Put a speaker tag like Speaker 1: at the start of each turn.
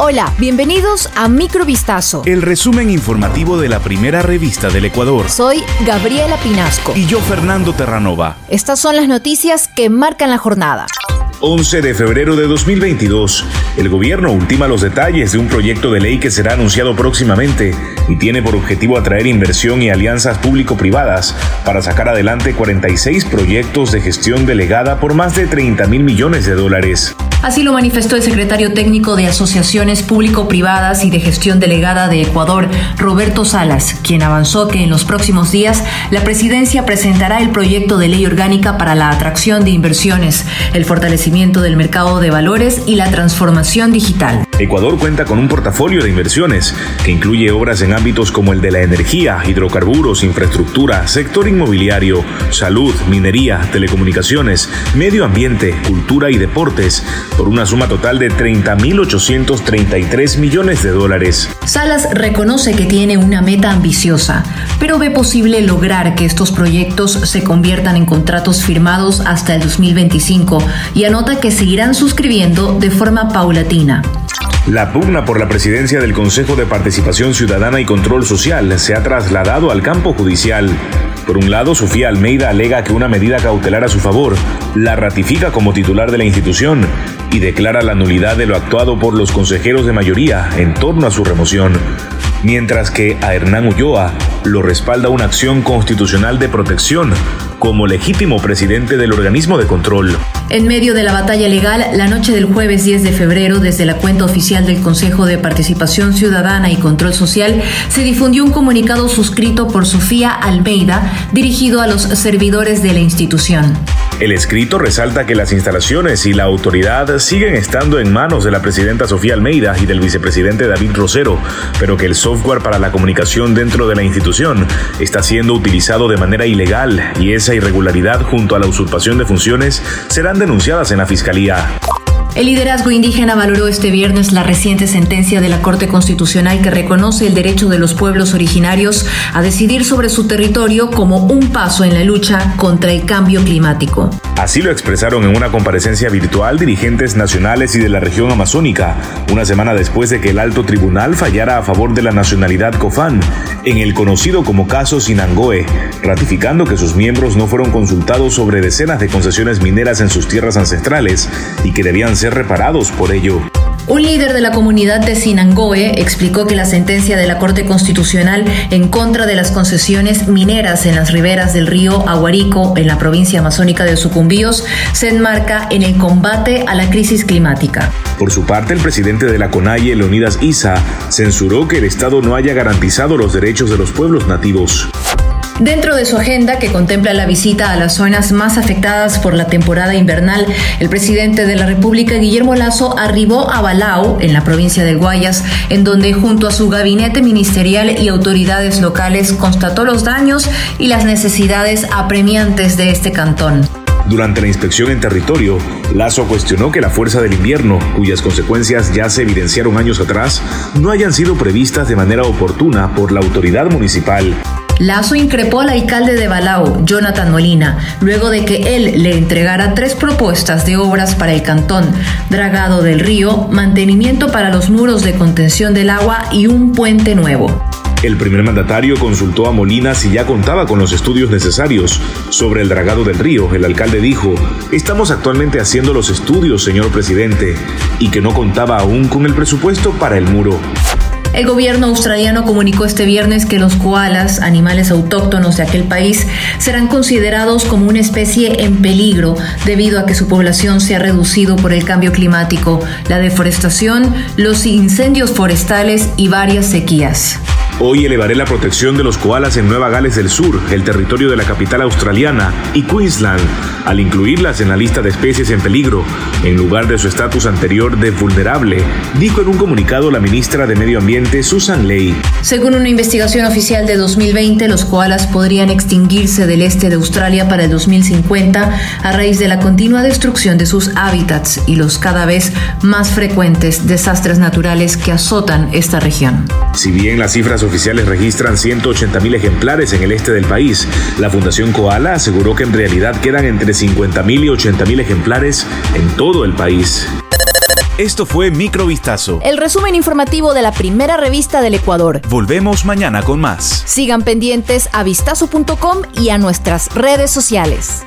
Speaker 1: Hola, bienvenidos a Microvistazo.
Speaker 2: El resumen informativo de la primera revista del Ecuador.
Speaker 1: Soy Gabriela Pinasco.
Speaker 2: Y yo, Fernando Terranova.
Speaker 1: Estas son las noticias que marcan la jornada.
Speaker 2: 11 de febrero de 2022. El gobierno ultima los detalles de un proyecto de ley que será anunciado próximamente y tiene por objetivo atraer inversión y alianzas público-privadas para sacar adelante 46 proyectos de gestión delegada por más de 30 mil millones de dólares.
Speaker 3: Así lo manifestó el secretario técnico de Asociaciones Público-Privadas y de Gestión Delegada de Ecuador, Roberto Salas, quien avanzó que en los próximos días la presidencia presentará el proyecto de ley orgánica para la atracción de inversiones, el fortalecimiento del mercado de valores y la transformación digital.
Speaker 2: Ecuador cuenta con un portafolio de inversiones que incluye obras en ámbitos como el de la energía, hidrocarburos, infraestructura, sector inmobiliario, salud, minería, telecomunicaciones, medio ambiente, cultura y deportes, por una suma total de 30.833 millones de dólares.
Speaker 3: Salas reconoce que tiene una meta ambiciosa, pero ve posible lograr que estos proyectos se conviertan en contratos firmados hasta el 2025 y anota que seguirán suscribiendo de forma paulatina.
Speaker 2: La pugna por la presidencia del Consejo de Participación Ciudadana y Control Social se ha trasladado al campo judicial. Por un lado, Sofía Almeida alega que una medida cautelar a su favor la ratifica como titular de la institución y declara la nulidad de lo actuado por los consejeros de mayoría en torno a su remoción, mientras que a Hernán Ulloa lo respalda una acción constitucional de protección como legítimo presidente del organismo de control.
Speaker 3: En medio de la batalla legal, la noche del jueves 10 de febrero, desde la cuenta oficial del Consejo de Participación Ciudadana y Control Social, se difundió un comunicado suscrito por Sofía Almeida, dirigido a los servidores de la institución.
Speaker 2: El escrito resalta que las instalaciones y la autoridad siguen estando en manos de la presidenta Sofía Almeida y del vicepresidente David Rosero, pero que el software para la comunicación dentro de la institución está siendo utilizado de manera ilegal y esa irregularidad junto a la usurpación de funciones serán denunciadas en la Fiscalía.
Speaker 3: El liderazgo indígena valoró este viernes la reciente sentencia de la Corte Constitucional que reconoce el derecho de los pueblos originarios a decidir sobre su territorio como un paso en la lucha contra el cambio climático.
Speaker 2: Así lo expresaron en una comparecencia virtual dirigentes nacionales y de la región amazónica, una semana después de que el alto tribunal fallara a favor de la nacionalidad Cofán, en el conocido como caso Sinangoe, ratificando que sus miembros no fueron consultados sobre decenas de concesiones mineras en sus tierras ancestrales y que debían ser reparados por ello.
Speaker 3: Un líder de la comunidad de Sinangoe explicó que la sentencia de la Corte Constitucional en contra de las concesiones mineras en las riberas del río Aguarico, en la provincia amazónica de Sucumbíos, se enmarca en el combate a la crisis climática.
Speaker 2: Por su parte, el presidente de la CONAIE, Leonidas Isa, censuró que el Estado no haya garantizado los derechos de los pueblos nativos.
Speaker 3: Dentro de su agenda, que contempla la visita a las zonas más afectadas por la temporada invernal, el presidente de la República, Guillermo Lazo, arribó a Balao, en la provincia del Guayas, en donde junto a su gabinete ministerial y autoridades locales constató los daños y las necesidades apremiantes de este cantón.
Speaker 2: Durante la inspección en territorio, Lazo cuestionó que la fuerza del invierno, cuyas consecuencias ya se evidenciaron años atrás, no hayan sido previstas de manera oportuna por la autoridad municipal.
Speaker 3: Lazo increpó al alcalde de Balao, Jonathan Molina, luego de que él le entregara tres propuestas de obras para el cantón, dragado del río, mantenimiento para los muros de contención del agua y un puente nuevo.
Speaker 2: El primer mandatario consultó a Molina si ya contaba con los estudios necesarios sobre el dragado del río. El alcalde dijo, estamos actualmente haciendo los estudios, señor presidente, y que no contaba aún con el presupuesto para el muro.
Speaker 3: El gobierno australiano comunicó este viernes que los koalas, animales autóctonos de aquel país, serán considerados como una especie en peligro debido a que su población se ha reducido por el cambio climático, la deforestación, los incendios forestales y varias sequías.
Speaker 2: Hoy elevaré la protección de los koalas en Nueva Gales del Sur, el territorio de la capital australiana, y Queensland, al incluirlas en la lista de especies en peligro, en lugar de su estatus anterior de vulnerable, dijo en un comunicado la ministra de Medio Ambiente, Susan Ley.
Speaker 3: Según una investigación oficial de 2020, los koalas podrían extinguirse del este de Australia para el 2050 a raíz de la continua destrucción de sus hábitats y los cada vez más frecuentes desastres naturales que azotan esta región.
Speaker 2: Si bien las cifras oficiales registran 180.000 ejemplares en el este del país. La Fundación Koala aseguró que en realidad quedan entre 50.000 y 80.000 ejemplares en todo el país. Esto fue Microvistazo.
Speaker 3: El resumen informativo de la primera revista del Ecuador.
Speaker 2: Volvemos mañana con más.
Speaker 3: Sigan pendientes a vistazo.com y a nuestras redes sociales.